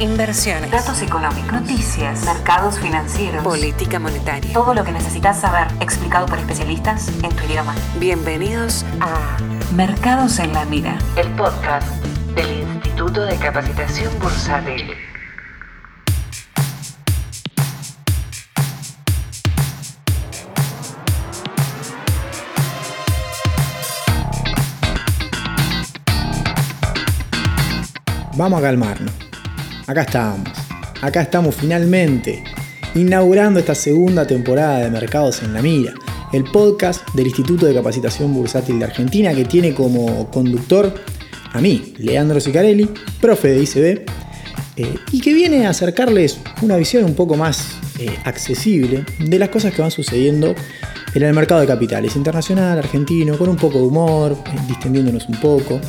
inversiones, datos económicos, noticias, mercados financieros, política monetaria. Todo lo que necesitas saber explicado por especialistas en tu idioma. Bienvenidos a Mercados en la Mira, el podcast del Instituto de Capacitación Bursátil. Vamos a calmarnos. Acá estamos. Acá estamos finalmente inaugurando esta segunda temporada de Mercados en la Mira, el podcast del Instituto de Capacitación Bursátil de Argentina que tiene como conductor a mí, Leandro Sicarelli, profe de ICB, eh, y que viene a acercarles una visión un poco más eh, accesible de las cosas que van sucediendo en el mercado de capitales internacional, argentino, con un poco de humor, eh, distendiéndonos un poco.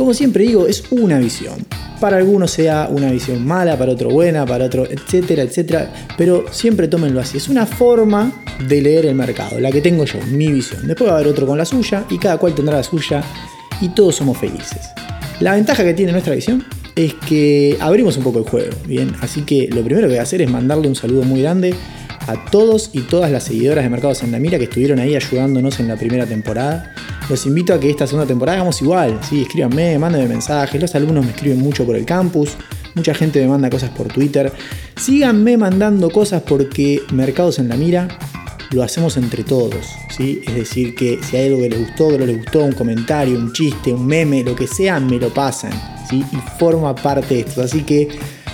Como siempre digo, es una visión. Para algunos sea una visión mala, para otro buena, para otro, etcétera, etcétera. Pero siempre tómenlo así. Es una forma de leer el mercado, la que tengo yo, mi visión. Después va a haber otro con la suya y cada cual tendrá la suya y todos somos felices. La ventaja que tiene nuestra visión es que abrimos un poco el juego, ¿bien? Así que lo primero que voy a hacer es mandarle un saludo muy grande a todos y todas las seguidoras de Mercados en la Mira que estuvieron ahí ayudándonos en la primera temporada. Los invito a que esta segunda temporada hagamos igual, ¿sí? escríbanme, mándenme mensajes, los alumnos me escriben mucho por el campus, mucha gente me manda cosas por Twitter. Síganme mandando cosas porque Mercados en la Mira lo hacemos entre todos, ¿sí? Es decir, que si hay algo que les gustó, que no les gustó, un comentario, un chiste, un meme, lo que sea, me lo pasan, ¿sí? Y forma parte de esto. Así que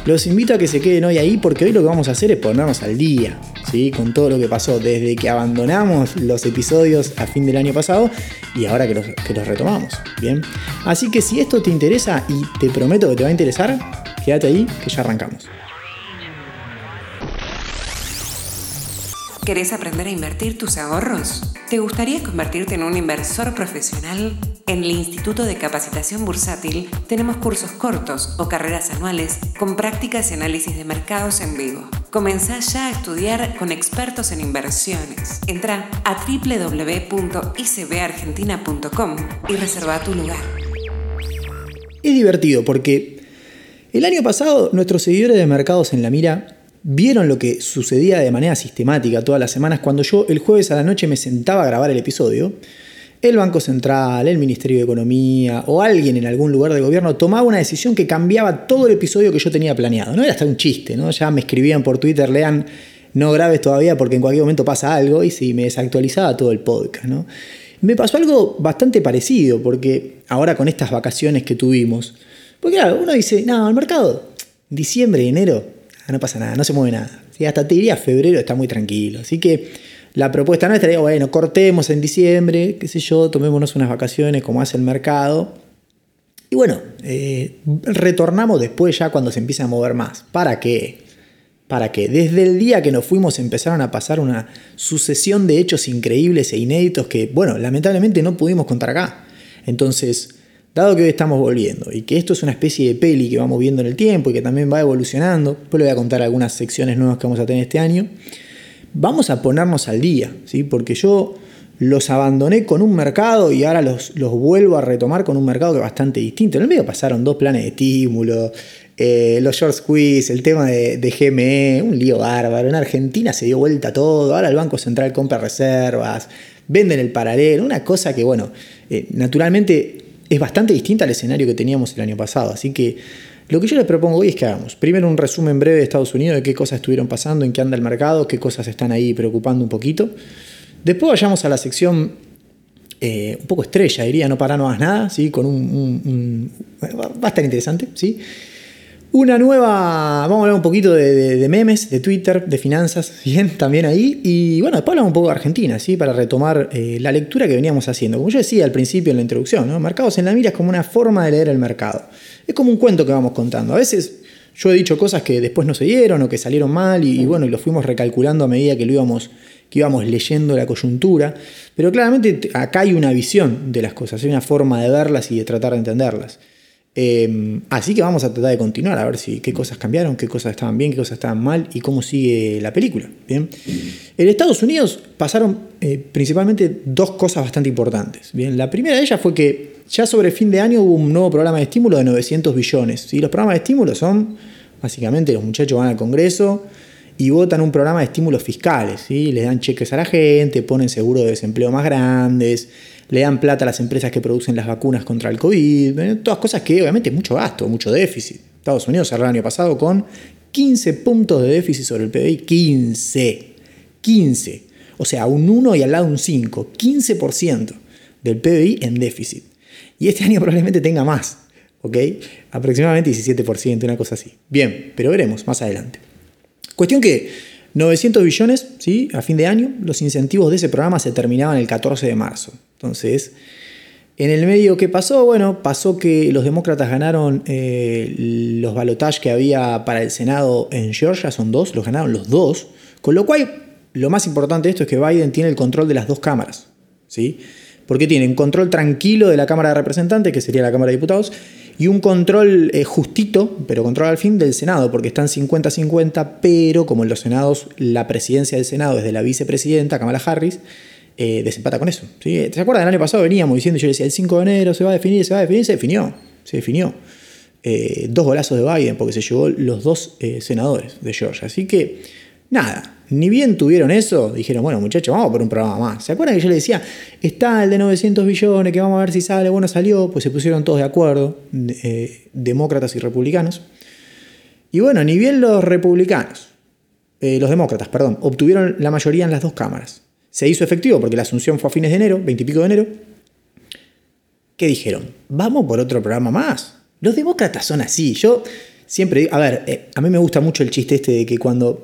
los invito a que se queden hoy ahí porque hoy lo que vamos a hacer es ponernos al día, ¿sí? Con todo lo que pasó desde que abandonamos los episodios a fin del año pasado y ahora que los, que los retomamos, ¿bien? Así que si esto te interesa y te prometo que te va a interesar, quédate ahí que ya arrancamos. ¿Querés aprender a invertir tus ahorros? ¿Te gustaría convertirte en un inversor profesional? En el Instituto de Capacitación Bursátil tenemos cursos cortos o carreras anuales con prácticas y análisis de mercados en vivo. Comenzá ya a estudiar con expertos en inversiones. Entra a www.icbargentina.com y reserva tu lugar. Es divertido porque el año pasado nuestros seguidores de Mercados en la Mira vieron lo que sucedía de manera sistemática todas las semanas cuando yo el jueves a la noche me sentaba a grabar el episodio. El Banco Central, el Ministerio de Economía o alguien en algún lugar de gobierno tomaba una decisión que cambiaba todo el episodio que yo tenía planeado. No era hasta un chiste, ¿no? Ya me escribían por Twitter, lean, no grabes todavía porque en cualquier momento pasa algo y si me desactualizaba todo el podcast, ¿no? Me pasó algo bastante parecido porque ahora con estas vacaciones que tuvimos, porque claro, uno dice, no, el mercado, diciembre, enero, Ah, no pasa nada, no se mueve nada. Hasta te diría febrero está muy tranquilo. Así que la propuesta nuestra es, bueno, cortemos en diciembre, qué sé yo, tomémonos unas vacaciones como hace el mercado. Y bueno, eh, retornamos después ya cuando se empieza a mover más. ¿Para qué? Para que desde el día que nos fuimos empezaron a pasar una sucesión de hechos increíbles e inéditos que, bueno, lamentablemente no pudimos contar acá. Entonces, Dado que hoy estamos volviendo y que esto es una especie de peli que vamos viendo en el tiempo y que también va evolucionando, después le voy a contar algunas secciones nuevas que vamos a tener este año, vamos a ponernos al día, ¿sí? porque yo los abandoné con un mercado y ahora los, los vuelvo a retomar con un mercado que es bastante distinto. En el medio pasaron dos planes de estímulo, eh, los short squeeze, el tema de, GME, un lío bárbaro. En Argentina se dio vuelta todo, ahora el Banco Central compra reservas, venden el paralelo, una cosa que, bueno, eh, naturalmente es bastante distinta al escenario que teníamos el año pasado. Así que lo que yo les propongo hoy es que hagamos primero un resumen breve de Estados Unidos, de qué cosas estuvieron pasando, en qué anda el mercado, qué cosas están ahí preocupando un poquito. Después vayamos a la sección eh, un poco estrella, diría, no para no hagas nada, ¿sí? con un, va a estar interesante. ¿sí? Una nueva, vamos a hablar un poquito de, memes, de Twitter, de finanzas, bien, también ahí. Y bueno, después hablamos un poco de Argentina, ¿sí? Para retomar eh, la lectura que veníamos haciendo. Como yo decía al principio en la introducción, ¿no? Mercados en la mira es como una forma de leer el mercado. Es como un cuento que vamos contando. A veces yo he dicho cosas que después no se dieron o que salieron mal y, bueno, y lo fuimos recalculando a medida que lo íbamos, que íbamos leyendo la coyuntura. Pero claramente acá hay una visión de las cosas, hay una forma de verlas y de tratar de entenderlas. Em, así que vamos a tratar de continuar a ver si qué cosas cambiaron, qué cosas estaban bien, qué cosas estaban mal y cómo sigue la película. Bien. En Estados Unidos pasaron eh, principalmente dos cosas bastante importantes. Bien. La primera de ellas fue que ya sobre fin de año hubo un nuevo programa de estímulo de 900 billones. Los programas de estímulo son Básicamente los muchachos van al Congreso y votan un programa de estímulos fiscales, ¿sí? le dan cheques a la gente, ponen seguro de desempleo más grandes, le dan plata a las empresas que producen las vacunas contra el COVID, todas cosas que obviamente mucho gasto, mucho déficit. Estados Unidos cerró el año pasado con 15 puntos de déficit sobre el PBI, 15, 15, o sea, un 1 y al lado un 5, 15% del PBI en déficit. Y este año probablemente tenga más, ¿ok? Aproximadamente 17%, una cosa así. Bien, pero veremos más adelante. Cuestión que 900 billones, ¿sí? A fin de año, los incentivos de ese programa se terminaban el 14 de marzo. Entonces, en el medio, ¿qué pasó? Bueno, pasó que los demócratas ganaron eh, los balotajes que había para el Senado en Georgia, son dos, los ganaron los dos, con lo cual lo más importante de esto es que Biden tiene el control de las dos cámaras, ¿sí? Porque tiene un control tranquilo de la Cámara de Representantes, que sería la Cámara de Diputados, y un control eh, justito, pero control al fin, del Senado, porque están 50-50, pero como en los Senados la presidencia del Senado es de la vicepresidenta, Kamala Harris, eh, desempata con eso. ¿sí? ¿Se acuerdan? El año pasado veníamos diciendo, yo decía, el 5 de enero se va a definir, se va a definir, se definió, se definió. Eh, dos golazos de Biden, porque se llevó los dos senadores de Georgia. Así que, nada, ni bien tuvieron eso, dijeron, bueno muchachos, vamos por un programa más. ¿Se acuerdan que yo les decía, está el de 900 billones, que vamos a ver si sale, bueno, salió, pues se pusieron todos de acuerdo, eh, demócratas y republicanos. Y bueno, ni bien los republicanos, eh, los demócratas, perdón, obtuvieron la mayoría en las dos cámaras. Se hizo efectivo porque la asunción fue a fines de enero, 20 y pico de enero. ¿Qué dijeron? Vamos por otro programa más. Los demócratas son así. Yo siempre digo, a ver, eh, a mí me gusta mucho el chiste este de que cuando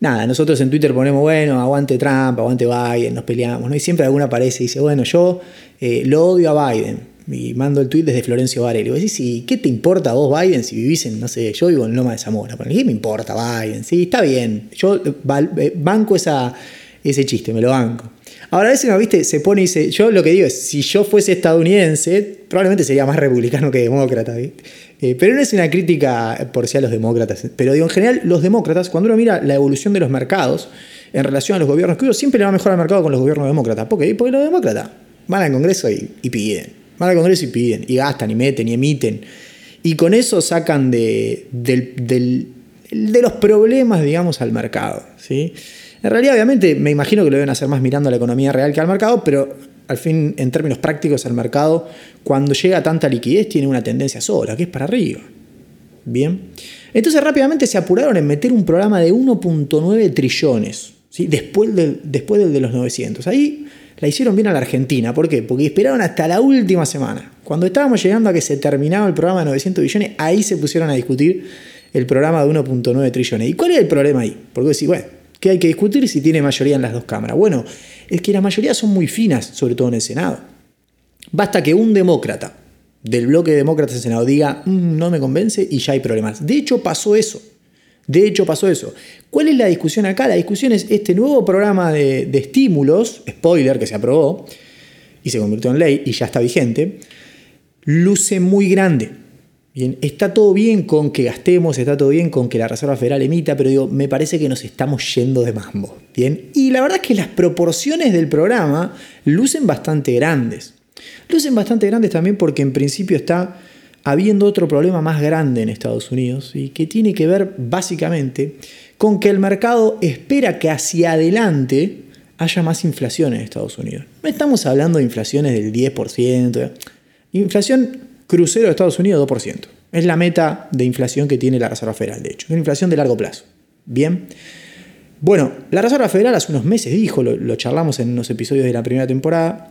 nada, nosotros en Twitter ponemos, bueno, aguante Trump, aguante Biden, nos peleamos, ¿no? Y siempre alguna aparece y dice, bueno, yo eh, lo odio a Biden. Y mando el tweet desde Florencio Varela. Y digo, sí, ¿qué te importa a vos Biden si vivís en, no sé, yo vivo en Loma de Zamora? ¿Qué me importa Biden? Sí, está bien. Yo eh, banco esa, ese chiste, me lo banco. Ahora a veces, ¿no viste? Se pone y dice, yo lo que digo es, si yo fuese estadounidense, probablemente sería más republicano que demócrata, ¿viste? Eh, pero no es una crítica por sí a los demócratas. Pero digo, en general, los demócratas, cuando uno mira la evolución de los mercados en relación a los gobiernos que siempre le va mejor al mercado con los gobiernos demócratas. ¿Por qué? Porque los demócratas van al Congreso y, piden. Van al Congreso y piden. Y gastan, y meten, y emiten. Y con eso sacan de, de los problemas, digamos, al mercado. ¿sí? En realidad, obviamente, me imagino que lo deben hacer más mirando a la economía real que al mercado, pero al fin, en términos prácticos, el mercado, cuando llega tanta liquidez, tiene una tendencia sola, que es para arriba. Bien. Entonces rápidamente se apuraron en meter un programa de 1.9 trillones, ¿sí? después, del, después de los 900. Ahí la hicieron bien a la Argentina. ¿Por qué? Porque esperaron hasta la última semana. Cuando estábamos llegando a que se terminaba el programa de 900 billones, ahí se pusieron a discutir el programa de 1.9 trillones. ¿Y cuál es el problema ahí? Porque decís, bueno, ¿qué hay que discutir si tiene mayoría en las dos cámaras? Bueno, es que la mayoría son muy finas, sobre todo en el Senado. Basta que un demócrata del bloque de demócratas en Senado diga, mm, no me convence y ya hay problemas. De hecho, pasó eso. De hecho, pasó eso. ¿Cuál es la discusión acá? La discusión es este nuevo programa de, de estímulos, spoiler, que se aprobó y se convirtió en ley y ya está vigente, luce muy grande Bien, está todo bien con que gastemos, está todo bien con que la Reserva Federal emita, pero digo, me parece que nos estamos yendo de mambo. Bien, y la verdad es que las proporciones del programa lucen bastante grandes. Lucen bastante grandes también porque en principio está habiendo otro problema más grande en Estados Unidos y que tiene que ver básicamente con que el mercado espera que hacia adelante haya más inflación en Estados Unidos. No estamos hablando de inflaciones del 10%, inflación Crucero de Estados Unidos 2%. Es la meta de inflación que tiene la Reserva Federal, de hecho. Es una inflación de largo plazo. Bien. Bueno, la Reserva Federal hace unos meses dijo, lo, charlamos en unos episodios de la primera temporada,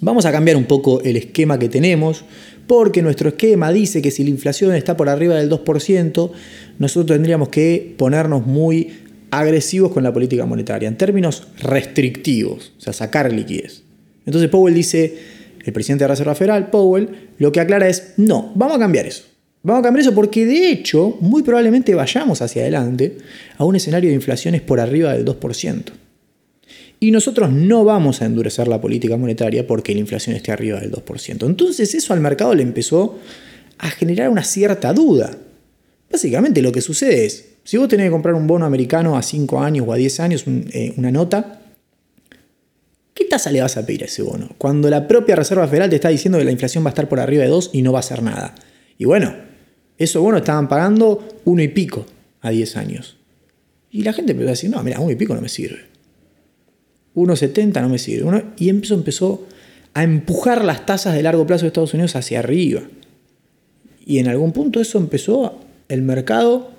vamos a cambiar un poco el esquema que tenemos, porque nuestro esquema dice que si la inflación está por arriba del 2%, nosotros tendríamos que ponernos muy agresivos con la política monetaria, en términos restrictivos, o sea, sacar liquidez. Entonces Powell dice, el presidente de la Reserva Federal, Powell, lo que aclara es, no, vamos a cambiar eso. Vamos a cambiar eso porque de hecho, muy probablemente vayamos hacia adelante a un escenario de inflaciones por arriba del 2%. Y nosotros no vamos a endurecer la política monetaria porque la inflación esté arriba del 2%. Entonces eso al mercado le empezó a generar una cierta duda. Básicamente lo que sucede es, si vos tenés que comprar un bono americano a 5 años o a 10 años, eh, una nota, ¿Qué tasa le vas a pedir a ese bono? Cuando la propia Reserva Federal te está diciendo que la inflación va a estar por arriba de 2 y no va a hacer nada. Y bueno, Esos bonos estaban pagando uno y pico a 10 años. Y la gente empezó a decir, no, mira, uno y pico no me sirve. 1,70 no me sirve. y empezó, empezó a empujar las tasas de largo plazo de Estados Unidos hacia arriba. Y en algún punto eso empezó el mercado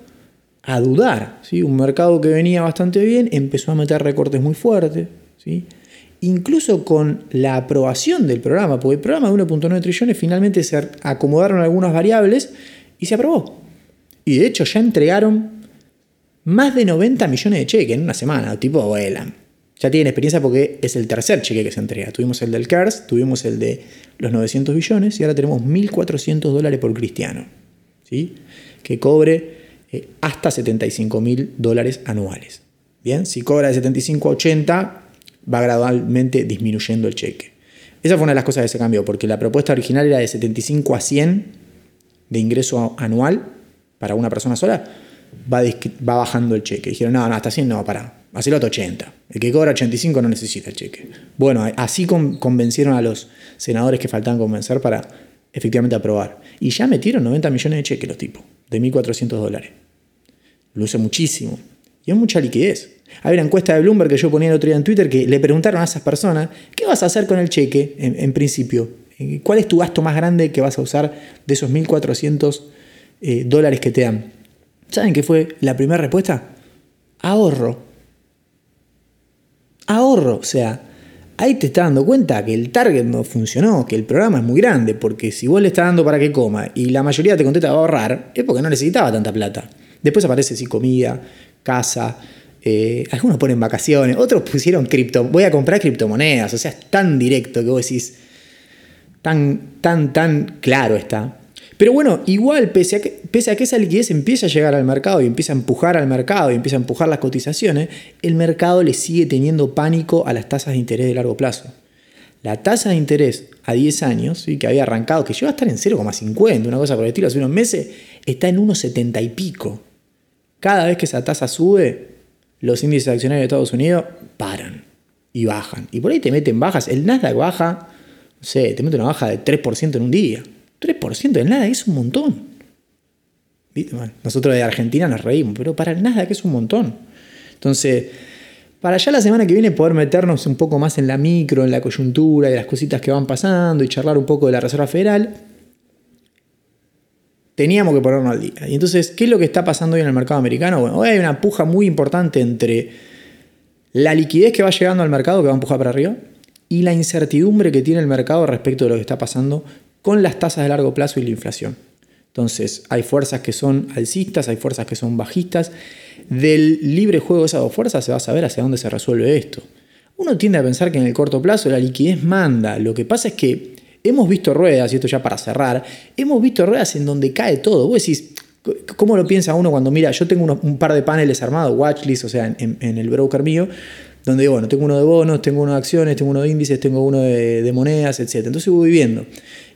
a dudar. ¿sí? Un mercado que venía bastante bien empezó a meter recortes muy fuertes. ¿sí? Incluso con la aprobación del programa, porque el programa de 1.9 trillones finalmente se acomodaron algunas variables y se aprobó. Y de hecho ya entregaron más de 90 millones de cheques en una semana, tipo vuelan. Ya tienen experiencia porque es el tercer cheque que se entrega. Tuvimos el del CARS, tuvimos el de los 900 billones y ahora tenemos 1.400 dólares por cristiano. ¿sí? Que cobre eh, hasta 75 mil dólares anuales. Bien, si cobra de 75 a 80, va gradualmente disminuyendo el cheque. Esa fue una de las cosas que se cambió, porque la propuesta original era de 75 a 100 de ingreso anual para una persona sola, va, va bajando el cheque. Dijeron, no, no, hasta 100 no, para, hacelo hasta 80. El que cobra 85 no necesita el cheque. Bueno, así convencieron a los senadores que faltaban convencer para efectivamente aprobar. Y ya metieron 90 millones de cheques los tipos, de 1.400 dólares. Luce muchísimo. Y es mucha liquidez. Hay una encuesta de Bloomberg que yo ponía el otro día en Twitter que le preguntaron a esas personas, ¿qué vas a hacer con el cheque en, principio? Eh, ¿Cuál es tu gasto más grande que vas a usar de esos 1.400 eh, dólares que te dan? ¿Saben qué fue la primera respuesta? Ahorro ahorro. O sea, ahí te estás dando cuenta que el target no funcionó, que el programa es muy grande, porque si vos le estás dando para que coma y la mayoría te contesta a ahorrar, es porque no necesitaba tanta plata. Después aparece si comida, casa, eh, algunos ponen vacaciones, otros pusieron cripto, voy a comprar criptomonedas, o sea, es tan directo que vos decís, tan, tan, tan claro está. Pero bueno, igual, pese a, que, pese a que esa liquidez empieza a llegar al mercado y empieza a empujar al mercado y empieza a empujar las cotizaciones, el mercado le sigue teniendo pánico a las tasas de interés de largo plazo. La tasa de interés a 10 años, que había arrancado, que llegó a estar en 0,50, una cosa por el estilo, hace unos meses, está en 1,70 y pico. Cada vez que esa tasa sube, los índices accionarios de Estados Unidos paran y bajan. Y por ahí te meten bajas. El Nasdaq baja, no sé, te mete una baja de 3% en un día. 3% de nada es un montón. nosotros de Argentina nos reímos, pero para el Nasdaq es un montón. Entonces, para ya la semana que viene poder meternos un poco más en la micro, en la coyuntura, de las cositas que van pasando y charlar un poco de la Reserva Federal, teníamos que ponernos al día. Y entonces, ¿qué es lo que está pasando hoy en el mercado americano? Bueno, hoy hay una puja muy importante entre la liquidez que va llegando al mercado, que va a empujar para arriba, y la incertidumbre que tiene el mercado respecto de lo que está pasando con las tasas de largo plazo y la inflación. Entonces, hay fuerzas que son alcistas, hay fuerzas que son bajistas. Del libre juego de esas dos fuerzas se va a saber hacia dónde se resuelve esto. Uno tiende a pensar que en el corto plazo la liquidez manda. Lo que pasa es que hemos visto ruedas, y esto ya para cerrar, hemos visto ruedas en donde cae todo. Vos decís, ¿cómo lo piensa uno cuando mira, yo tengo un par de paneles armados, watchlist, o sea, en, el broker mío, donde bueno, tengo uno de bonos, tengo uno de acciones, tengo uno de índices, tengo uno de, monedas, etc. Entonces voy viendo.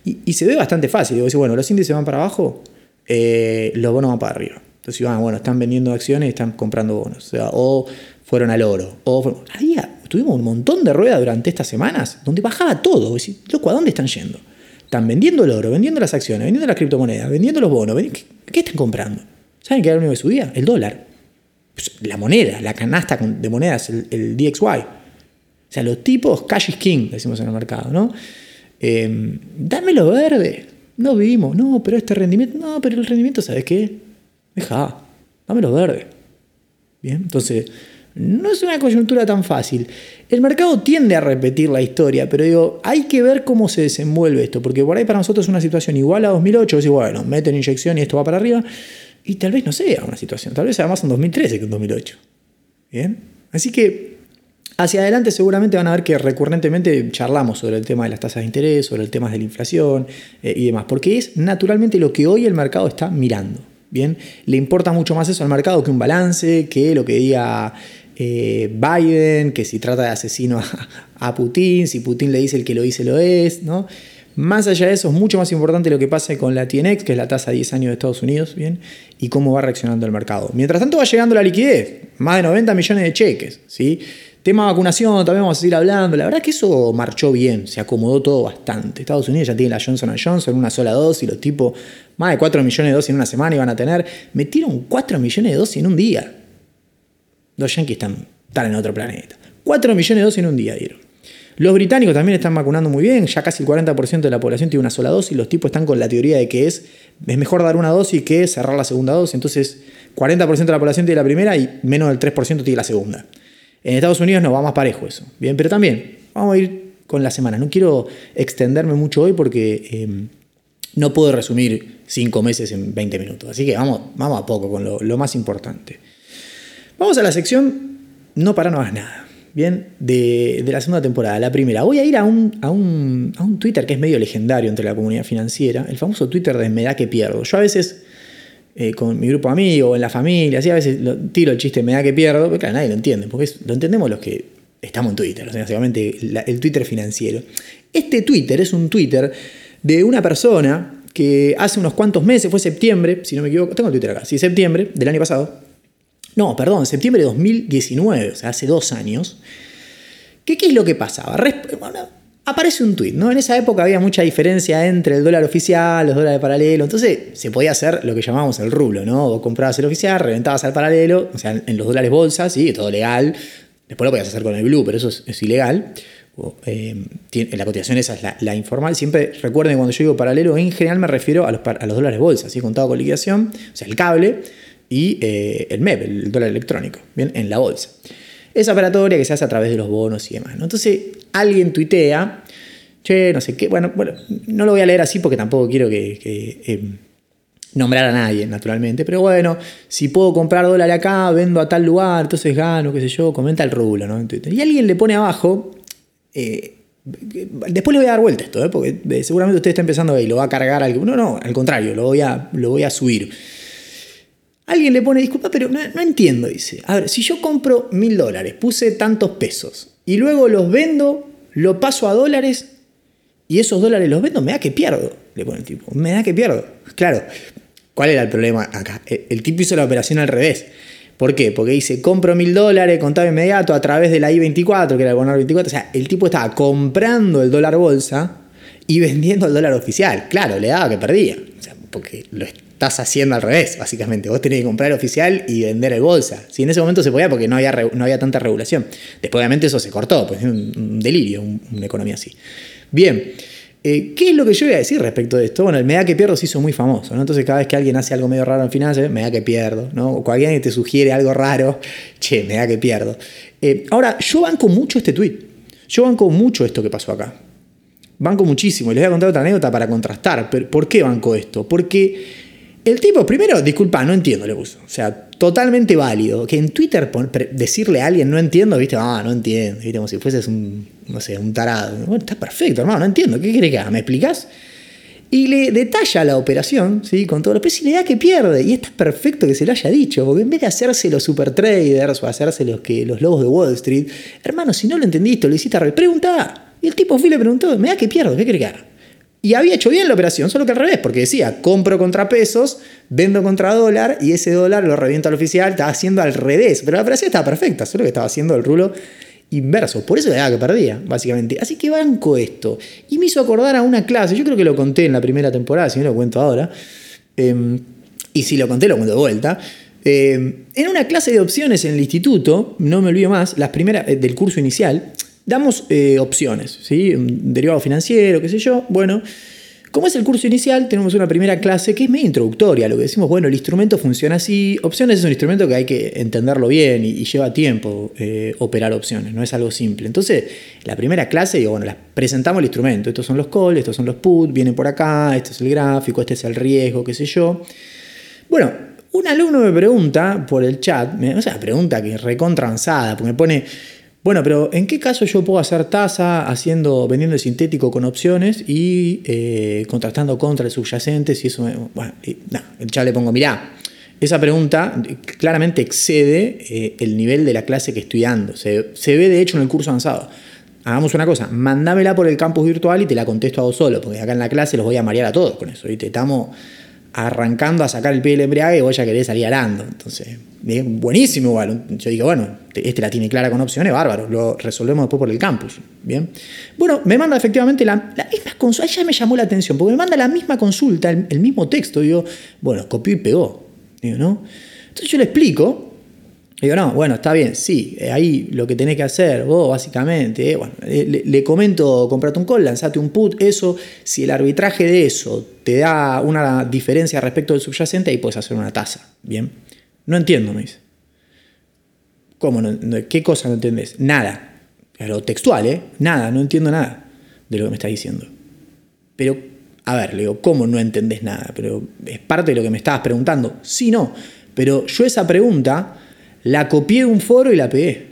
Y, se ve bastante fácil. Digo, bueno, los índices van para abajo, eh, los bonos van para arriba. Entonces, van, bueno, están vendiendo acciones y están comprando bonos. O, sea, o fueron al oro. O Había, tuvimos un montón de ruedas durante estas semanas donde bajaba todo. Decís, loco, ¿a dónde están yendo? Están vendiendo el oro, vendiendo las acciones, vendiendo las criptomonedas, vendiendo los bonos. ¿Qué, están comprando? ¿Saben qué era lo único que subía? El dólar. Pues, la moneda, la canasta de monedas, el, DXY. O sea, los tipos cash is king, decimos en el mercado, ¿no? Eh, dámelo verde. No vimos, no, pero este rendimiento, no, pero el rendimiento, ¿sabes qué? Deja, dámelo verde. Bien, entonces, no es una coyuntura tan fácil. El mercado tiende a repetir la historia, pero digo, hay que ver cómo se desenvuelve esto, porque por ahí para nosotros es una situación igual a 2008, decir, bueno, meten inyección y esto va para arriba, y tal vez no sea una situación, tal vez sea más en 2013 que en 2008. ¿Bien? Así que hacia adelante seguramente van a ver que recurrentemente charlamos sobre el tema de las tasas de interés, sobre el tema de la inflación eh, y demás, porque es naturalmente lo que hoy el mercado está mirando. Bien, le importa mucho más eso al mercado que un balance, que lo que diga eh, Biden, que si trata de asesino a, Putin, si Putin le dice el que lo dice lo es, ¿no? Más allá de eso, es mucho más importante lo que pase con la TNX, que es la tasa de 10 años de Estados Unidos, ¿bien? y cómo va reaccionando el mercado. Mientras tanto va llegando la liquidez, más de 90 millones de cheques. ¿sí? Tema vacunación, también vamos a seguir hablando. La verdad que eso marchó bien, se acomodó todo bastante. Estados Unidos ya tiene la Johnson Johnson, una sola dosis, los tipos, más de 4 millones de dosis en una semana iban a tener. Metieron 4 millones de dosis en un día. Los yankees están, en otro planeta. 4 millones de dosis en un día dieron. Los británicos también están vacunando muy bien, ya casi el 40% de la población tiene una sola dosis, los tipos están con la teoría de que es, es mejor dar una dosis que cerrar la segunda dosis, entonces 40% de la población tiene la primera y menos del 3% tiene la segunda. En Estados Unidos no va más parejo eso. Bien, pero también vamos a ir con la semana. No quiero extenderme mucho hoy porque em, no puedo resumir cinco meses en 20 minutos. Así que vamos, vamos a poco con lo, más importante. Vamos a la sección No para no nada. Bien, de, la segunda temporada, la primera. Voy a ir a un, a, un, a un Twitter que es medio legendario entre la comunidad financiera, el famoso Twitter de Me da que pierdo. Yo a veces eh, con mi grupo de amigos, en la familia, así a veces tiro el chiste, me da que pierdo, pero claro, nadie lo entiende, porque lo entendemos los que estamos en Twitter, o sea, básicamente el Twitter financiero. Este Twitter es un Twitter de una persona que hace unos cuantos meses, fue septiembre, si no me equivoco, tengo el Twitter acá, sí, septiembre del año pasado, no, perdón, septiembre de 2019, o sea, hace dos años, ¿qué, es lo que pasaba? aparece un tuit, ¿no? En esa época había mucha diferencia entre el dólar oficial, los dólares paralelo, entonces se podía hacer lo que llamábamos el rulo, ¿no? Vos comprabas el oficial, reventabas al paralelo, o sea, en los dólares bolsa, sí, todo legal. Después lo podías hacer con el blue, pero eso es, ilegal. Eh, la cotización esa es la, informal. Siempre recuerden cuando yo digo paralelo, en general me refiero a los, a los dólares bolsa, ¿sí? contado con liquidación, o sea, el cable y eh, el MEP, el dólar electrónico, ¿bien? En la bolsa esa operatoria que se hace a través de los bonos y demás. Entonces alguien tuitea, che, no sé qué, bueno, bueno, no lo voy a leer así porque tampoco quiero que, eh, nombrar a nadie, naturalmente, pero bueno, si puedo comprar dólar acá, vendo a tal lugar, entonces gano, qué sé yo, comenta el rublo, ¿no? Y alguien le pone abajo, eh, después le voy a dar vuelta esto, ¿eh? porque seguramente usted está empezando ahí, lo va a cargar al... No, no, al contrario, lo voy a, lo voy a subir. Alguien le pone, disculpa, pero no, entiendo, dice. A ver, si yo compro mil dólares, puse tantos pesos, y luego los vendo, lo paso a dólares, y esos dólares los vendo, me da que pierdo, le pone el tipo. Me da que pierdo. Claro, ¿cuál era el problema acá? El, tipo hizo la operación al revés. ¿Por qué? Porque dice, compro mil dólares, contado inmediato a través de la I-24, que era el bono 24. O sea, el tipo estaba comprando el dólar bolsa y vendiendo el dólar oficial. Claro, le daba que perdía. O sea, porque lo, estás haciendo al revés, básicamente. Vos tenés que comprar oficial y vender el bolsa. Si en ese momento se podía porque no había, no había tanta regulación. Después, obviamente, eso se cortó, pues es un, delirio, una economía así. Bien. Eh, ¿Qué es lo que yo voy a decir respecto de esto? Bueno, el me da que pierdo se hizo muy famoso, ¿no? Entonces cada vez que alguien hace algo medio raro en finanzas, me da que pierdo, ¿no? O alguien te sugiere algo raro, che, me da que pierdo. Eh, ahora, yo banco mucho este tweet. Yo banco mucho esto que pasó acá. Banco muchísimo. Y les voy a contar otra anécdota para contrastar. ¿Por qué banco esto? Porque el tipo, primero, disculpa, no entiendo, le puso. O sea, totalmente válido. Que en Twitter decirle a alguien no entiendo, viste, ah, no entiendo, viste, como si fueses un, no sé, un tarado. Bueno, está perfecto, hermano, no entiendo. ¿Qué quiere que haga? ¿Me explicas? Y le detalla la operación, ¿sí? Con todo lo y le da que pierde. Y está perfecto que se lo haya dicho, porque en vez de hacerse los super traders o hacerse los, que, los lobos de Wall Street, hermano, si no lo entendiste, lo hiciste a pregunta. Y el tipo fue y le preguntó, me da que pierdo, ¿qué quiere que haga? Y había hecho bien la operación, solo que al revés, porque decía, compro contra pesos, vendo contra dólar y ese dólar lo reviento al oficial, estaba haciendo al revés, pero la operación estaba perfecta, solo que estaba haciendo el rulo inverso, por eso daba que perdía, básicamente. Así que banco esto. Y me hizo acordar a una clase, yo creo que lo conté en la primera temporada, si no lo cuento ahora, em, y si lo conté lo cuento de vuelta. Em, en una clase de opciones en el instituto, no me olvido más, las primeras eh, del curso inicial, damos eh, opciones, ¿sí? Un derivado financiero, qué sé yo. Bueno, como es el curso inicial, tenemos una primera clase que es medio introductoria. Lo que decimos, bueno, el instrumento funciona así. Opciones es un instrumento que hay que entenderlo bien y, lleva tiempo eh, operar opciones, no es algo simple. Entonces, la primera clase, digo, bueno, presentamos el instrumento. Estos son los calls, estos son los puts, vienen por acá, este es el gráfico, este es el riesgo, qué sé yo. Bueno, un alumno me pregunta por el chat, o sea, pregunta que recontranzada, porque me pone bueno, pero ¿en qué caso yo puedo hacer tasa haciendo, vendiendo el sintético con opciones y eh, contrastando contra el subyacente? Si eso, bueno, ya le pongo, mirá, esa pregunta claramente excede eh, el nivel de la clase que estoy dando. Se, ve de hecho en el curso avanzado. Hagamos una cosa, mándamela por el campus virtual y te la contesto a vos solo, porque acá en la clase los voy a marear a todos con eso. y te Estamos arrancando a sacar el pie del embriague y vos ya querés salir arando. Entonces, buenísimo igual. Yo digo, bueno, este la tiene clara con opciones, bárbaro, lo resolvemos después por el campus. Bien. Bueno, me manda efectivamente la, misma consulta, ya me llamó la atención, porque me manda la misma consulta, el, mismo texto. Digo, bueno, copió y pegó. Digo, ¿no? Entonces yo le explico, Digo, no, bueno, está bien, sí, eh, ahí lo que tenés que hacer vos, básicamente, eh, bueno, le, comento, comprate un call, lanzate un put, eso, si el arbitraje de eso te da una diferencia respecto del subyacente, ahí puedes hacer una tasa, ¿bien? No entiendo, me dice. ¿Cómo? ¿Qué cosa no entendés? Nada. Lo textual, ¿eh? Nada, no entiendo nada de lo que me estás diciendo. Pero, a ver, le digo, ¿cómo no entendés nada? Pero es parte de lo que me estabas preguntando. Sí, no. Pero yo esa pregunta la copié de un foro y la pegué.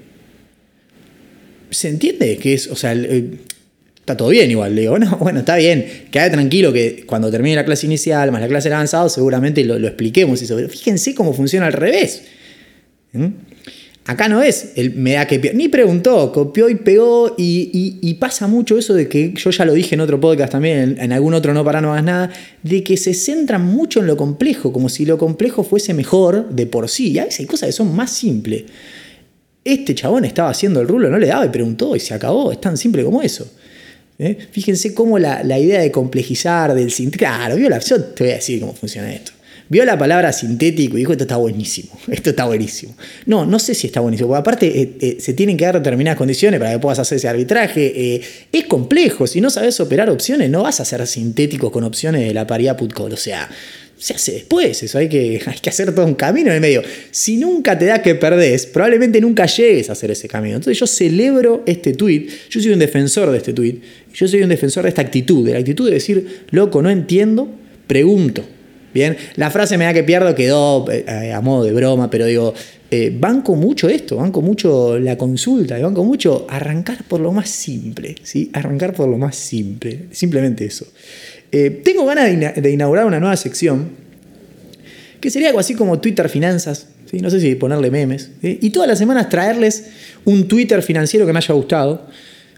¿Se entiende? Que es, o sea, está todo bien igual. Le digo, no, bueno, está bien. Queda tranquilo que cuando termine la clase inicial más la clase de avanzado, seguramente lo, expliquemos eso. Pero fíjense cómo funciona al revés. ¿Mm? Acá no es el me da que Ni preguntó, copió y pegó. Y, pasa mucho eso de que yo ya lo dije en otro podcast también, en, algún otro no para no hagas nada, de que se centran mucho en lo complejo, como si lo complejo fuese mejor de por sí. Y a veces hay cosas que son más simples. Este chabón estaba haciendo el rulo, no le daba y preguntó y se acabó. Es tan simple como eso. ¿Eh? Fíjense cómo la, idea de complejizar, del Claro, yo te voy a decir cómo funciona esto. Vio la palabra sintético y dijo, esto está buenísimo, esto está buenísimo. No, no sé si está buenísimo, porque aparte eh, eh, se tienen que dar determinadas condiciones para que puedas hacer ese arbitraje. Eh, es complejo, si no sabes operar opciones, no vas a ser sintético con opciones de la paridad put call, o sea, se hace después, eso hay que, hacer todo un camino en el medio. Si nunca te da que perdés, probablemente nunca llegues a hacer ese camino. Entonces yo celebro este tweet, yo soy un defensor de este tweet, yo soy un defensor de esta actitud, de la actitud de decir, loco, no entiendo, pregunto. Bien, la frase me da que pierdo quedó eh, a modo de broma, pero digo, eh, banco mucho esto, banco mucho la consulta, banco mucho arrancar por lo más simple, ¿sí? Arrancar por lo más simple, simplemente eso. Eh, tengo ganas de, inaugurar una nueva sección que sería algo así como Twitter Finanzas, ¿sí? no sé si ponerle memes, y todas las semanas traerles un Twitter financiero que me haya gustado.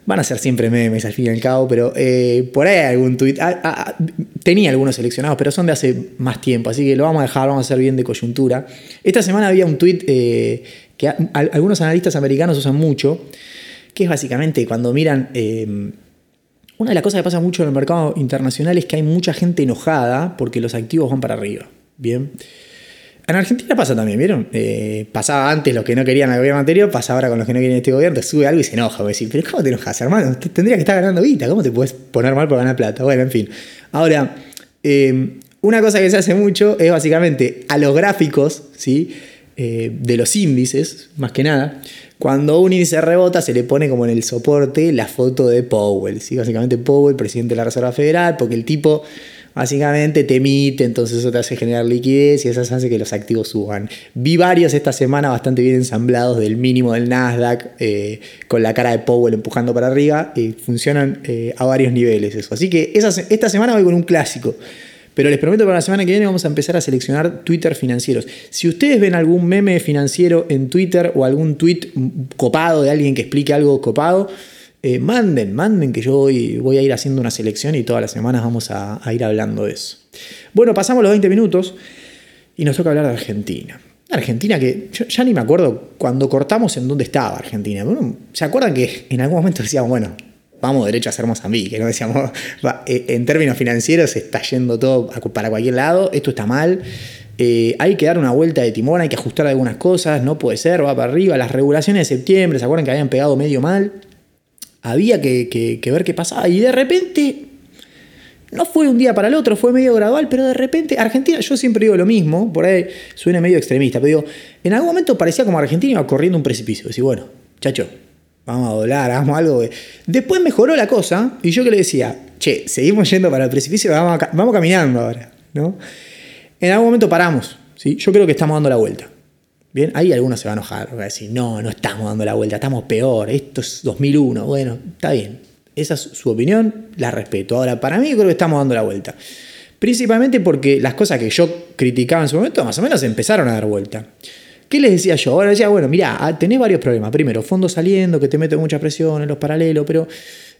Van a ser siempre memes al fin y al cabo, pero eh, por ahí hay algún tweet. Ah, ah, ah, tenía algunos seleccionados, pero son de hace más tiempo, así que lo vamos a dejar, vamos a hacer bien de coyuntura. Esta semana había un tweet eh, que algunos analistas americanos usan mucho, que es básicamente cuando miran. Eh, una de las cosas que pasa mucho en el mercado internacional es que hay mucha gente enojada porque los activos van para arriba. Bien. En Argentina pasa también, ¿vieron? Eh, pasaba antes los que no querían al gobierno anterior, pasa ahora con los que no quieren este gobierno, te sube algo y se enoja. Voy a decir, pero ¿cómo te enojas, hermano? Tendría que estar ganando guita, ¿cómo te puedes poner mal por ganar plata? Bueno, en fin. Ahora, eh, una cosa que se hace mucho es básicamente a los gráficos, ¿sí? Eh, de los índices, más que nada, cuando un índice rebota se le pone como en el soporte la foto de Powell, ¿sí? Básicamente Powell, presidente de la Reserva Federal, porque el tipo básicamente te emite, entonces eso te hace generar liquidez y eso hace que los activos suban. Vi varios esta semana bastante bien ensamblados del mínimo del Nasdaq, eh, con la cara de Powell empujando para arriba, y funcionan eh, a varios niveles eso. Así que esta semana voy con un clásico. Pero les prometo que para la semana que viene vamos a empezar a seleccionar Twitter financieros. Si ustedes ven algún meme financiero en Twitter o algún tweet copado de alguien que explique algo copado, eh, manden, manden que yo voy, a ir haciendo una selección y todas las semanas vamos a, ir hablando de eso. Bueno, pasamos los 20 minutos y nos toca hablar de Argentina. Argentina que ya ni me acuerdo cuando cortamos en dónde estaba Argentina. ¿Se acuerdan que en algún momento decíamos, bueno, vamos derecho a ser Mozambique? ¿no? Decíamos, eh, en términos financieros se está yendo todo para cualquier lado, esto está mal. Eh, hay que dar una vuelta de timón, hay que ajustar algunas cosas, no puede ser, va para arriba. Las regulaciones de septiembre, ¿se acuerdan que habían pegado medio mal? Había que, ver qué pasaba. Y de repente, no fue un día para el otro, fue medio gradual, pero de repente, Argentina, yo siempre digo lo mismo, por ahí suena medio extremista, pero digo, en algún momento parecía como Argentina iba corriendo un precipicio. Decir, bueno, chacho, vamos a volar, hagamos algo. Después mejoró la cosa y yo que le decía, che, seguimos yendo para el precipicio, vamos, vamos caminando ahora, ¿no? En algún momento paramos, ¿sí? Yo creo que estamos dando la vuelta. Bien, ahí algunos se van a enojar, va a decir, no, no estamos dando la vuelta, estamos peor, esto es 2001. Bueno, está bien, esa es su opinión, la respeto. Ahora, para mí creo que estamos dando la vuelta. Principalmente porque las cosas que yo criticaba en su momento más o menos empezaron a dar vuelta. ¿Qué les decía yo? Ahora decía, bueno, mira, ah, tenés varios problemas. Primero, fondos saliendo, que te meten mucha presión en los paralelos, pero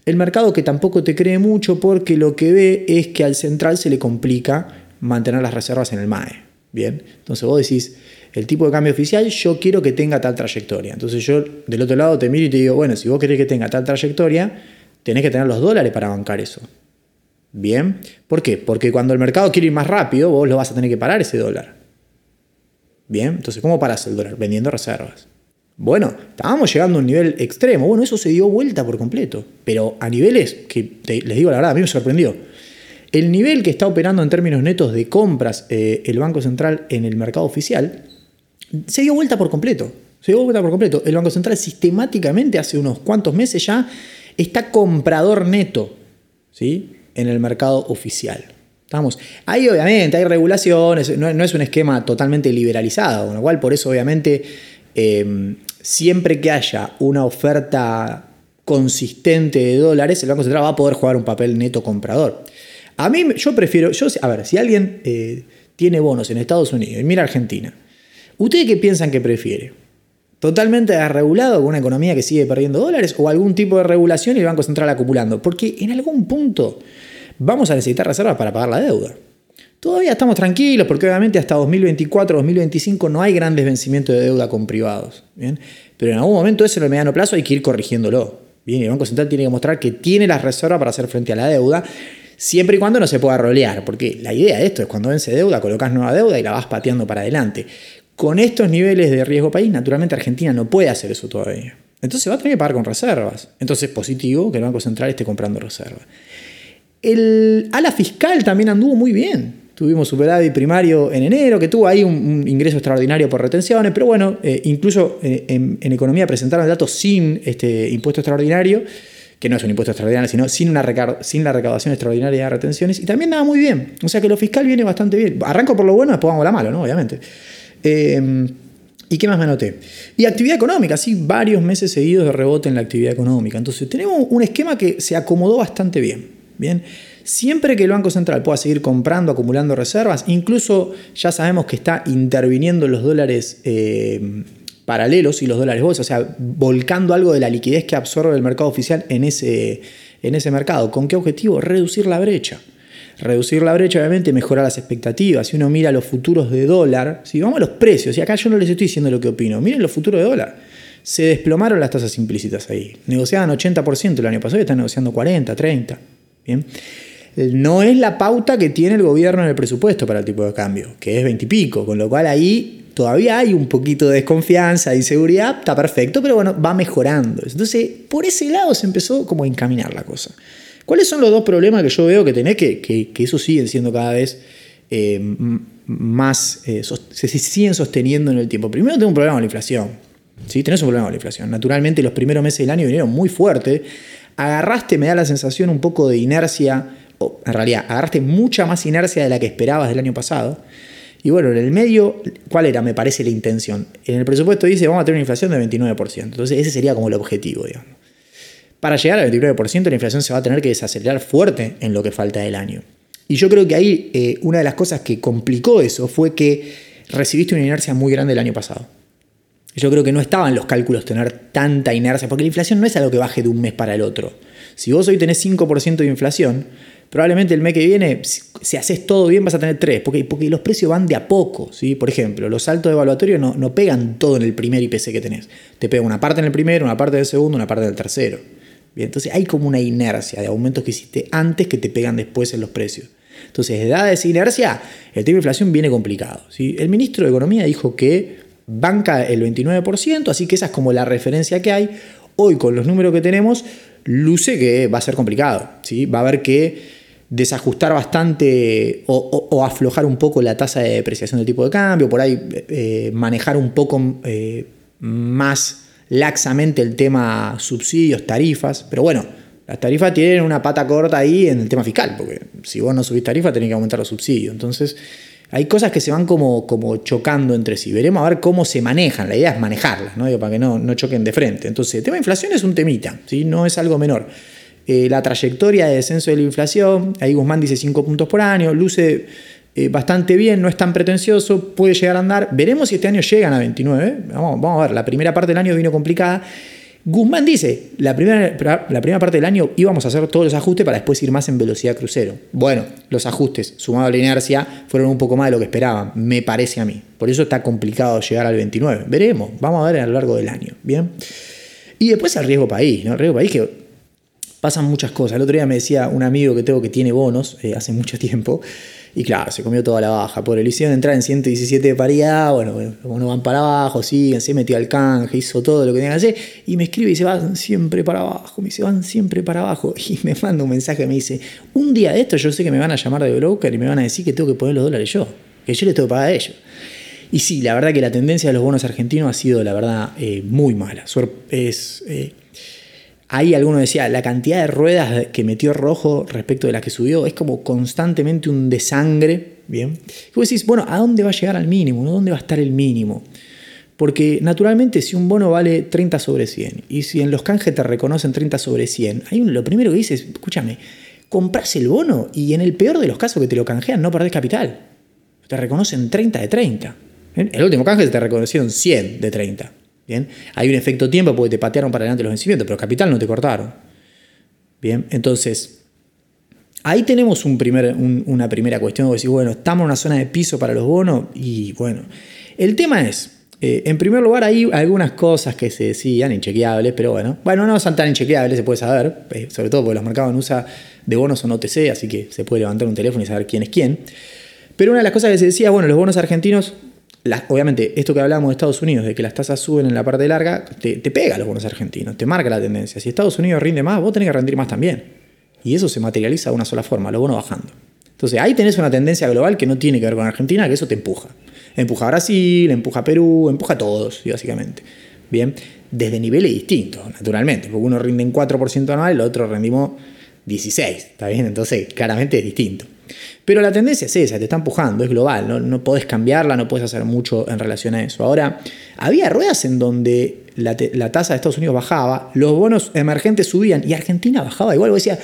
el mercado que tampoco te cree mucho porque lo que ve es que al central se le complica mantener las reservas en el MAE. Bien, entonces vos decís, el tipo de cambio oficial, yo quiero que tenga tal trayectoria. Entonces yo del otro lado te miro y te digo, bueno, si vos querés que tenga tal trayectoria, tenés que tener los dólares para bancar eso. Bien, ¿por qué? Porque cuando el mercado quiere ir más rápido, vos lo vas a tener que parar ese dólar. Bien, entonces, ¿cómo paras el dólar? Vendiendo reservas. Bueno, estábamos llegando a un nivel extremo. Bueno, eso se dio vuelta por completo. Pero a niveles que, les digo la verdad, a mí me sorprendió. El nivel que está operando en términos netos de compras eh, el Banco Central en el mercado oficial se dio vuelta por completo. Se dio vuelta por completo. El Banco Central sistemáticamente hace unos cuantos meses ya está comprador neto ¿sí? en el mercado oficial. Estamos. Ahí obviamente hay regulaciones, no, es un esquema totalmente liberalizado, con lo cual por eso obviamente em, siempre que haya una oferta consistente de dólares, el Banco Central va a poder jugar un papel neto comprador. A mí, yo prefiero, yo, a ver, si alguien eh, tiene bonos en Estados Unidos y mira Argentina, ¿ustedes qué piensan que prefiere? ¿Totalmente desregulado con una economía que sigue perdiendo dólares o algún tipo de regulación y el Banco Central acumulando? Porque en algún punto vamos a necesitar reservas para pagar la deuda. Todavía estamos tranquilos porque obviamente hasta 2024, 2025 no hay grandes vencimientos de deuda con privados. ¿bien? Pero en algún momento eso en el mediano plazo hay que ir corrigiéndolo. Bien, el Banco Central tiene que mostrar que tiene las reservas para hacer frente a la deuda siempre y cuando no se pueda rolear, porque la idea de esto es cuando vence deuda, colocas nueva deuda y la vas pateando para adelante. Con estos niveles de riesgo país, naturalmente Argentina no puede hacer eso todavía. Entonces va a tener que pagar con reservas. Entonces es positivo que el Banco Central esté comprando reservas. El ala fiscal también anduvo muy bien. Tuvimos superávit primario en enero, que tuvo ahí un, ingreso extraordinario por retenciones, pero bueno, eh, incluso eh, en, economía presentaron datos sin este impuesto extraordinario que no es un impuesto extraordinario, sino sin, la recaudación extraordinaria de retenciones, y también nada muy bien. O sea que lo fiscal viene bastante bien. Arranco por lo bueno, después vamos a lo malo, ¿no? Obviamente. Eh, ¿Y qué más me anoté? Y actividad económica, sí, varios meses seguidos de rebote en la actividad económica. Entonces, tenemos un esquema que se acomodó bastante bien. Bien. Siempre que el Banco Central pueda seguir comprando, acumulando reservas, incluso ya sabemos que está interviniendo los dólares eh, paralelos y los dólares bolsa, o sea, volcando algo de la liquidez que absorbe el mercado oficial en ese, en ese mercado. ¿Con qué objetivo? Reducir la brecha. Reducir la brecha, obviamente, mejora las expectativas. Si uno mira los futuros de dólar, si vamos a los precios, y acá yo no les estoy diciendo lo que opino, miren los futuros de dólar. Se desplomaron las tasas implícitas ahí. Negociaban 80% el año pasado y están negociando 40, 30. Bien. No es la pauta que tiene el gobierno en el presupuesto para el tipo de cambio, que es 20 y pico, con lo cual ahí todavía hay un poquito de desconfianza, de inseguridad, está perfecto, pero bueno, va mejorando. Entonces, por ese lado se empezó como a encaminar la cosa. ¿Cuáles son los dos problemas que yo veo que tenés que, que, eso siguen siendo cada vez eh, más, eh, se siguen sosteniendo en el tiempo? Primero tengo un problema con la inflación. ¿sí? Tenés un problema con la inflación. Naturalmente los primeros meses del año vinieron muy fuerte. Agarraste, me da la sensación, un poco de inercia, o en realidad, agarraste mucha más inercia de la que esperabas del año pasado. Y bueno, en el medio, ¿cuál era, me parece, la intención? En el presupuesto dice, vamos a tener una inflación de 29%. Entonces ese sería como el objetivo, digamos. Para llegar al 29%, la inflación se va a tener que desacelerar fuerte en lo que falta del año. Y yo creo que ahí eh, una de las cosas que complicó eso fue que recibiste una inercia muy grande el año pasado. Yo creo que no estaban los cálculos tener tanta inercia, porque la inflación no es algo que baje de un mes para el otro. Si vos hoy tenés 5% de inflación, probablemente el mes que viene, si haces todo bien, vas a tener 3, porque, porque los precios van de a poco. ¿sí? Por ejemplo, los saltos evaluatorios no, no pegan todo en el primer IPC que tenés. Te pega una parte en el primero, una parte del segundo, una parte del tercero. Entonces hay como una inercia de aumentos que hiciste antes que te pegan después en los precios. Entonces, dada esa inercia, el tema de inflación viene complicado. ¿sí? El ministro de Economía dijo que banca el 29%, así que esa es como la referencia que hay. Hoy, con los números que tenemos, luce que va a ser complicado. ¿sí? Va a haber que desajustar bastante o, aflojar un poco la tasa de depreciación del tipo de cambio, por ahí eh, manejar un poco eh, más laxamente el tema subsidios, tarifas, pero bueno, las tarifas tienen una pata corta ahí en el tema fiscal, porque si vos no subís tarifa tenés que aumentar los subsidios, entonces hay cosas que se van como, como chocando entre sí, veremos a ver cómo se manejan, la idea es manejarlas, ¿no? para que no, no choquen de frente, entonces el tema de inflación es un temita, ¿sí? no es algo menor. Eh, la trayectoria de descenso de la inflación, ahí Guzmán dice 5 puntos por año, luce eh, bastante bien, no es tan pretencioso, puede llegar a andar. Veremos si este año llegan a 29. Vamos, vamos a ver, la primera parte del año vino complicada. Guzmán dice, la primera, la primera parte del año íbamos a hacer todos los ajustes para después ir más en velocidad crucero. Bueno, los ajustes, sumado a la inercia, fueron un poco más de lo que esperaban, me parece a mí. Por eso está complicado llegar al 29. Veremos, vamos a ver a lo largo del año. Bien. Y después el riesgo país, ¿no? El riesgo país que pasan muchas cosas. El otro día me decía un amigo que tengo que tiene bonos eh, hace mucho tiempo y claro, se comió toda la baja. Por el hicieron entrar en 117 de paridad, bueno, bueno, van para abajo, siguen, se metió al canje, hizo todo lo que tenían que hacer. Y me escribe y se van siempre para abajo. Me dice, van siempre para abajo. Y me manda un mensaje, me dice, un día de esto yo sé que me van a llamar de broker y me van a decir que tengo que poner los dólares yo, que yo les tengo que pagar a ellos. Y sí, la verdad que la tendencia de los bonos argentinos ha sido, la verdad, eh, muy mala. Es, eh, Ahí alguno decía, la cantidad de ruedas que metió rojo respecto de las que subió es como constantemente un desangre, ¿bien? Y vos decís, bueno, ¿a dónde va a llegar al mínimo? ¿Dónde va a estar el mínimo? Porque naturalmente si un bono vale 30 sobre 100 y si en los canjes te reconocen 30 sobre 100, hay lo primero que dices, escúchame, compras el bono y en el peor de los casos que te lo canjean no perdés capital. Te reconocen 30 de 30. En el último canje te reconocieron 100 de 30. Bien, hay un efecto tiempo porque te patearon para adelante los vencimientos, pero capital no te cortaron. Bien, entonces, ahí tenemos una primera cuestión. Decir, bueno, estamos en una zona de piso para los bonos y bueno, el tema es, eh, en primer lugar, hay algunas cosas que se decían inchequeables, pero bueno, bueno, no son tan inchequeables, se puede saber, eh, sobre todo porque los mercados en USA de bonos son OTC, así que se puede levantar un teléfono y saber quién es quién. Pero una de las cosas que se decía, bueno, los bonos argentinos obviamente, esto que hablamos de Estados Unidos, de que las tasas suben en la parte larga, te, pega a los bonos argentinos, te marca la tendencia. Si Estados Unidos rinde más, vos tenés que rendir más también. Y eso se materializa de una sola forma, los bonos bajando. Entonces ahí tenés una tendencia global que no tiene que ver con Argentina, que eso te empuja. Empuja a Brasil, empuja a Perú, empuja a todos, básicamente. Bien, desde niveles distintos, naturalmente, porque uno rinde en 4% anual, el otro rendimos 16, ¿está bien? Entonces claramente es distinto. Pero la tendencia es esa, te está empujando, es global, no, no podés cambiarla, no puedes hacer mucho en relación a eso. Ahora, había ruedas en donde la, tasa de Estados Unidos bajaba, los bonos emergentes subían y Argentina bajaba igual. Vos decías,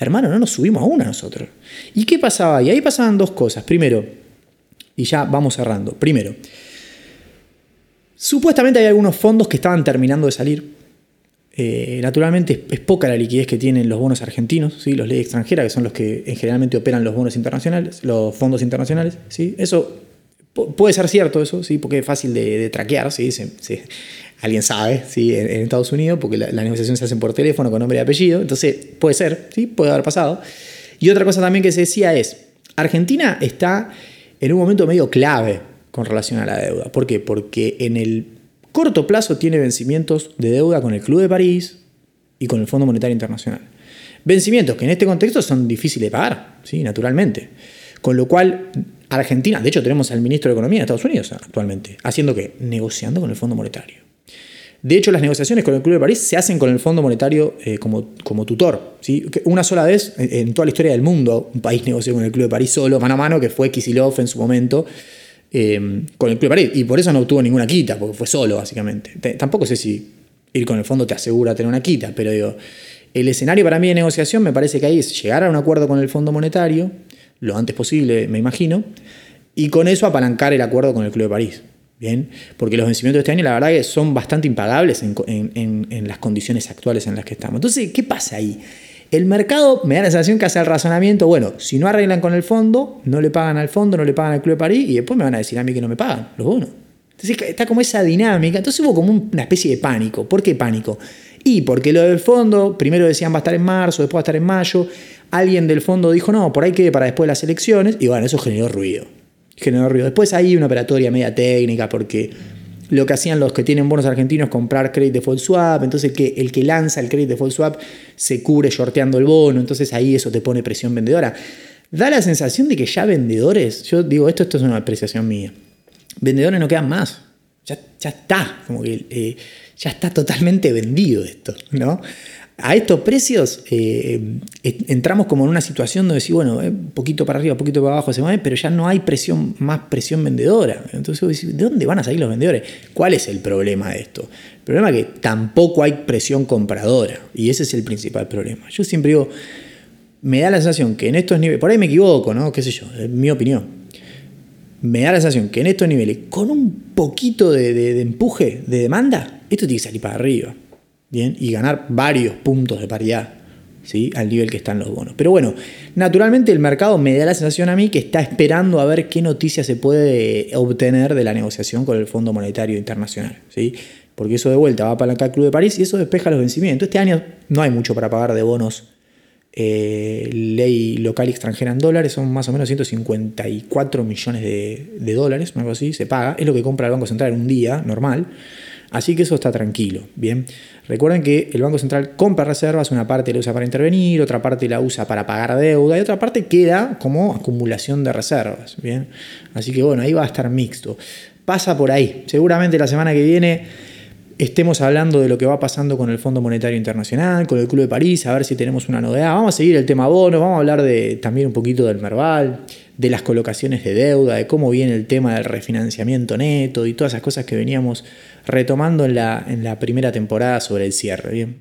hermano, no nos subimos a una nosotros. ¿Y qué pasaba? Y ahí pasaban dos cosas. Primero, y ya vamos cerrando. Primero, supuestamente hay algunos fondos que estaban terminando de salir eh, naturalmente es, poca la liquidez que tienen los bonos argentinos, ¿sí? los leyes extranjeras, que son los que generalmente operan los bonos internacionales, los fondos internacionales. ¿sí? Eso puede ser cierto, eso, ¿sí? porque es fácil de, traquear, ¿sí? alguien sabe ¿sí? En, Estados Unidos, porque la, negociación se hace por teléfono con nombre y apellido, entonces puede ser, ¿sí? puede haber pasado. Y otra cosa también que se decía es, Argentina está en un momento medio clave con relación a la deuda. ¿Por qué? Porque en el corto plazo tiene vencimientos de deuda con el Club de París y con el Fondo Monetario Internacional. Vencimientos que en este contexto son difíciles de pagar, ¿sí? naturalmente. Con lo cual, Argentina, de hecho tenemos al ministro de Economía de Estados Unidos actualmente, haciendo que negociando con el Fondo Monetario. De hecho, las negociaciones con el Club de París se hacen con el Fondo Monetario eh, como, como tutor. ¿sí? Una sola vez en toda la historia del mundo, un país negoció con el Club de París solo, mano a mano, que fue Kisilov en su momento, Em, con el Club París. Y por eso no obtuvo ninguna quita, porque fue solo, básicamente. tampoco sé si ir con el fondo te asegura tener una quita, pero digo, el escenario para mí de negociación me parece que ahí es llegar a un acuerdo con el Fondo Monetario, lo antes posible, me imagino, y con eso apalancar el acuerdo con el Club de París. Bien, porque los vencimientos de este año la verdad que son bastante impagables en, en las condiciones actuales en las que estamos. Entonces, ¿qué pasa ahí? El mercado me da la sensación que hace el razonamiento, bueno, si no arreglan con el fondo, no le pagan al fondo, no le pagan al Club de París y después me van a decir a mí que no me pagan los bonos. Entonces está como esa dinámica. Entonces hubo como una especie de pánico. ¿Por qué pánico? Y porque lo del fondo, primero decían va a estar en marzo, después va a estar en mayo. Alguien del fondo dijo no, por ahí quede para después de las elecciones. Y bueno, eso generó ruido. Generó ruido. Después hay una operatoria media técnica porque lo que hacían los que tienen bonos argentinos comprar credit default swap, entonces que el que lanza el credit default swap se cubre shorteando el bono, entonces ahí eso te pone presión vendedora. Da la sensación de que ya vendedores, yo digo esto, esto es una apreciación mía, vendedores no quedan más, ya, ya está, como que eh, ya está totalmente vendido esto, ¿no? A estos precios eh, entramos como en una situación donde decir, bueno, eh, poquito para arriba, un poquito para abajo se mueve, pero ya no hay presión, más presión vendedora. Entonces, ¿de dónde van a salir los vendedores? ¿Cuál es el problema de esto? El problema es que tampoco hay presión compradora y ese es el principal problema. Yo siempre digo, me da la sensación que en estos niveles, por ahí me equivoco, ¿no? ¿Qué sé yo? Es mi opinión. Me da la sensación que en estos niveles, con un poquito de empuje, de demanda, esto tiene que salir para arriba. Bien, y ganar varios puntos de paridad. ¿Sí? al nivel que están los bonos. Pero bueno, naturalmente el mercado me da la sensación a mí que está esperando a ver qué noticias se puede obtener de la negociación con el Fondo Monetario Internacional. ¿sí? Porque eso de vuelta va a apalancar Club de París y eso despeja los vencimientos. Este año no hay mucho para pagar de bonos eh, ley local y extranjera en dólares, son más o menos 154 millones de, dólares, algo así, se paga, es lo que compra el Banco Central en un día normal, así que eso está tranquilo, bien. Recuerden que el Banco Central compra reservas, una parte la usa para intervenir, otra parte la usa para pagar deuda y otra parte queda como acumulación de reservas, bien. Así que bueno, ahí va a estar mixto. Pasa por ahí, seguramente la semana que viene estemos hablando de lo que va pasando con el Fondo Monetario Internacional, con el Club de París, a ver si tenemos una novedad. Vamos a seguir el tema bonos, vamos a hablar de, también un poquito del Merval, de las colocaciones de deuda, de cómo viene el tema del refinanciamiento neto y todas esas cosas que veníamos retomando en la, en la primera temporada sobre el cierre. Bien.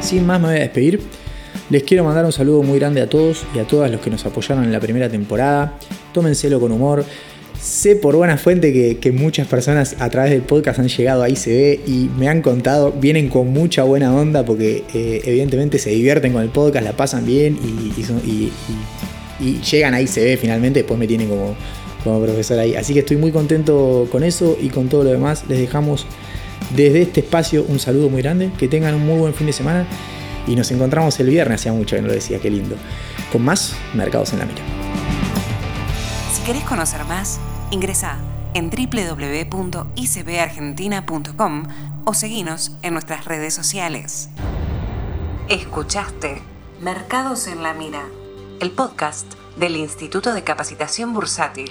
Sin más me voy a despedir. Les quiero mandar un saludo muy grande a todos y a todas los que nos apoyaron en la primera temporada. Tómenselo con humor. Sé por buena fuente que, muchas personas a través del podcast han llegado a ICB y me han contado, vienen con mucha buena onda porque eh, evidentemente se divierten con el podcast, la pasan bien y, llegan a ICB finalmente, después me tienen como, como profesor ahí. Así que estoy muy contento con eso y con todo lo demás. Les dejamos desde este espacio un saludo muy grande, que tengan un muy buen fin de semana y nos encontramos el viernes, hacía mucho que no lo decía, qué lindo, con más Mercados en la Mira. Si querés conocer más, Ingresa en www.icbargentina.com o seguinos en nuestras redes sociales. Escuchaste Mercados en la Mira, el podcast del Instituto de Capacitación Bursátil.